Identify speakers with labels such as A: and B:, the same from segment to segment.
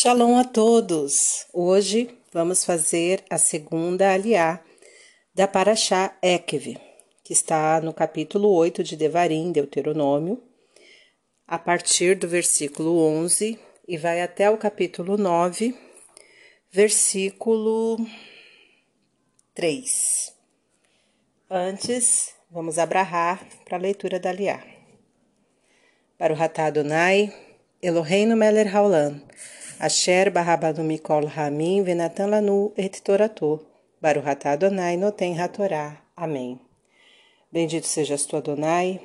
A: Shalom a todos! Hoje vamos fazer a segunda aliá da Paraxá Ekev, que está no capítulo 8 de Devarim, Deuteronômio, a partir do versículo 11 e vai até o capítulo 9, versículo 3. Antes, vamos abrahar para a leitura da aliá. Para o Ratá Adonai, Eloheinu Meller Haolam, Asher Barrabanu Mikol Ramin Venatan Lanu Et Torato, Baruhatá Adonai Noten Hatorá. Amém. Bendito sejas tu, Adonai,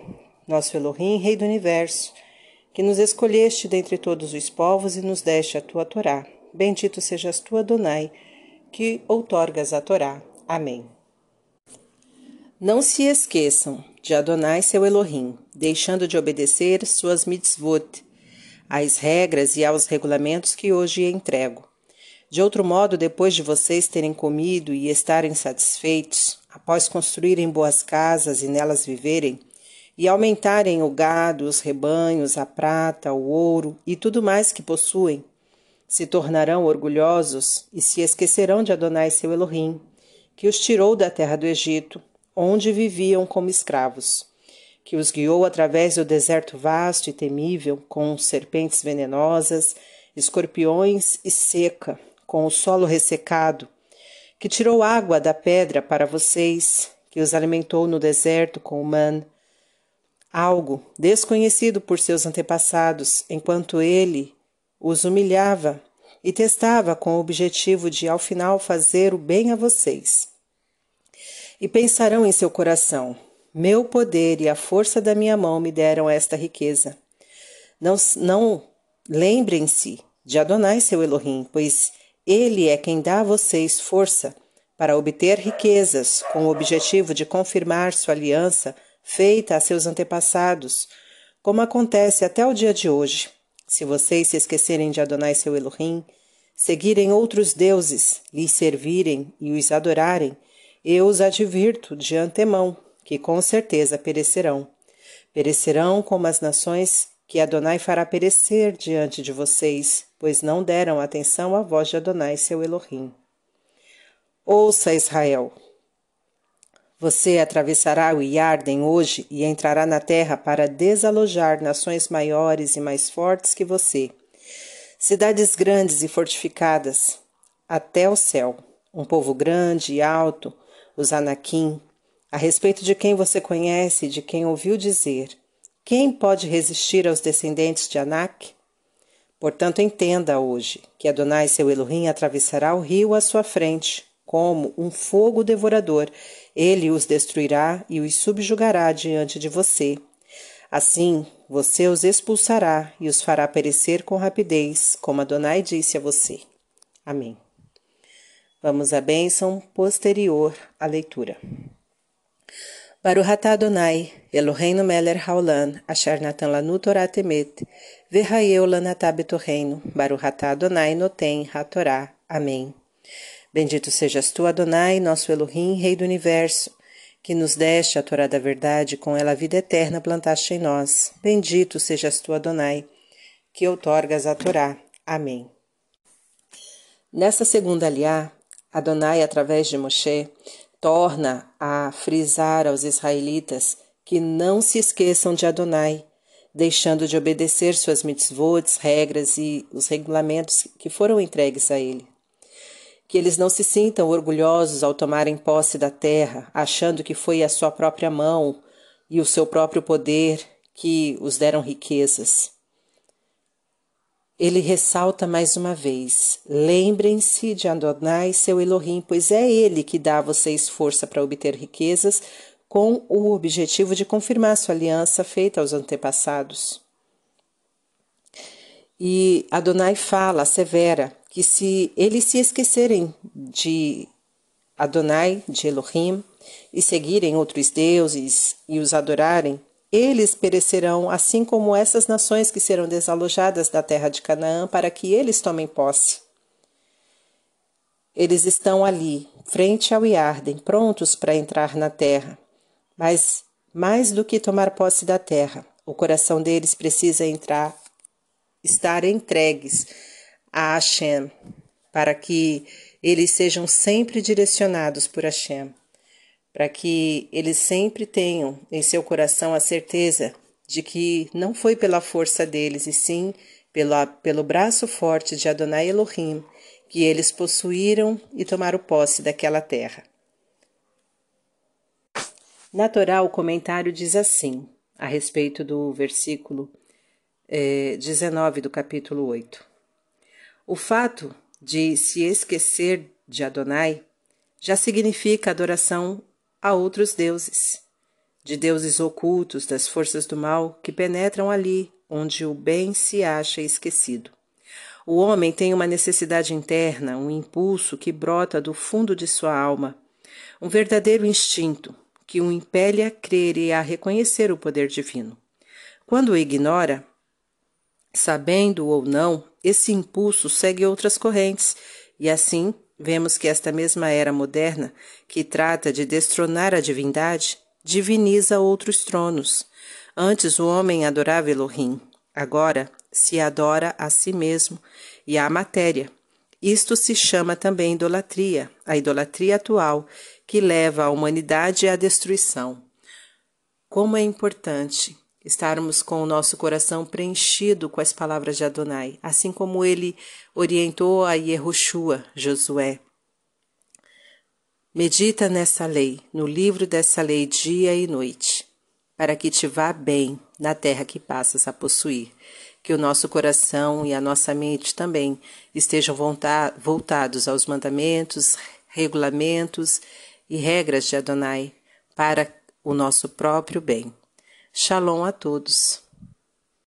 A: nosso Elohim, Rei do Universo, que nos escolheste dentre todos os povos e nos deste a tua Torá. Bendito sejas tu, Adonai, que outorgas a Torá. Amém. Não se esqueçam de Adonai seu Elohim, deixando de obedecer suas mitzvot, às regras e aos regulamentos que hoje entrego. De outro modo, depois de vocês terem comido e estarem satisfeitos, após construírem boas casas e nelas viverem, e aumentarem o gado, os rebanhos, a prata, o ouro e tudo mais que possuem, se tornarão orgulhosos e se esquecerão de Adonai seu Elohim, que os tirou da terra do Egito, onde viviam como escravos que os guiou através do deserto vasto e temível, com serpentes venenosas, escorpiões e seca, com o solo ressecado, que tirou água da pedra para vocês, que os alimentou no deserto com o man, algo desconhecido por seus antepassados, enquanto ele os humilhava e testava com o objetivo de, ao final, fazer o bem a vocês. E pensarão em seu coração: meu poder e a força da minha mão me deram esta riqueza. Não, não lembrem-se de Adonai seu Elohim, pois ele é quem dá a vocês força para obter riquezas, com o objetivo de confirmar sua aliança feita a seus antepassados, como acontece até o dia de hoje. Se vocês se esquecerem de Adonai seu Elohim, seguirem outros deuses, lhes servirem e os adorarem, eu os advirto de antemão que com certeza perecerão. Perecerão como as nações que Adonai fará perecer diante de vocês, pois não deram atenção à voz de Adonai, seu Elohim. Ouça, Israel. Você atravessará o Iarden hoje e entrará na terra para desalojar nações maiores e mais fortes que você. Cidades grandes e fortificadas, até o céu. Um povo grande e alto, os Anakim, a respeito de quem você conhece, de quem ouviu dizer: Quem pode resistir aos descendentes de Anak? Portanto, entenda hoje que Adonai, seu Elohim, atravessará o rio à sua frente, como um fogo devorador. Ele os destruirá e os subjugará diante de você. Assim, você os expulsará e os fará perecer com rapidez, como Adonai disse a você. Amém. Vamos à bênção posterior à leitura. Baruch Adonai, Eloheinu Meller Haolan, Asher Natan Lanu Torah Temet, Verraeu Lanatá Betorreino, Baruch Adonai Noten HaTorá. Amém. Bendito sejas tu, Adonai, nosso Elohim, Rei do Universo, que nos deste a Torá da verdade, com ela a vida eterna plantaste em nós. Bendito sejas tu, Adonai, que outorgas a Torá. Amém. Nessa segunda aliá, Adonai, através de Moshe, torna a frisar aos israelitas que não se esqueçam de Adonai, deixando de obedecer suas mitzvot, regras e os regulamentos que foram entregues a ele. Que eles não se sintam orgulhosos ao tomarem posse da terra, achando que foi a sua própria mão e o seu próprio poder que os deram riquezas ele ressalta mais uma vez: lembrem-se de Adonai, seu Elohim, pois é ele que dá a vocês força para obter riquezas, com o objetivo de confirmar sua aliança feita aos antepassados. E Adonai fala, severa, que se eles se esquecerem de Adonai, de Elohim, e seguirem outros deuses e os adorarem, eles perecerão, assim como essas nações que serão desalojadas da terra de Canaã, para que eles tomem posse. Eles estão ali, frente ao Iarden, prontos para entrar na terra. Mas, mais do que tomar posse da terra, o coração deles precisa entrar, estar entregues a Hashem, para que eles sejam sempre direcionados por Hashem, para que eles sempre tenham em seu coração a certeza de que não foi pela força deles, e sim pelo, pelo braço forte de Adonai Elohim que eles possuíram e tomaram posse daquela terra. Natural, o comentário diz assim, a respeito do versículo eh, 19 do capítulo 8. O fato de se esquecer de Adonai já significa adoração a outros deuses, de deuses ocultos das forças do mal que penetram ali onde o bem se acha esquecido. O homem tem uma necessidade interna, um impulso que brota do fundo de sua alma, um verdadeiro instinto que o impele a crer e a reconhecer o poder divino. Quando o ignora, sabendo ou não, esse impulso segue outras correntes, e assim vemos que esta mesma era moderna, que trata de destronar a divindade, diviniza outros tronos. Antes o homem adorava Elohim, agora se adora a si mesmo e à matéria. Isto se chama também idolatria, a idolatria atual, que leva a humanidade à destruição. Como é importante estarmos com o nosso coração preenchido com as palavras de Adonai, assim como ele orientou a Yehoshua, Josué. Medita nessa lei, no livro dessa lei dia e noite, para que te vá bem na terra que passas a possuir que o nosso coração e a nossa mente também estejam voltados aos mandamentos, regulamentos e regras de Adonai para o nosso próprio bem. Shalom a todos.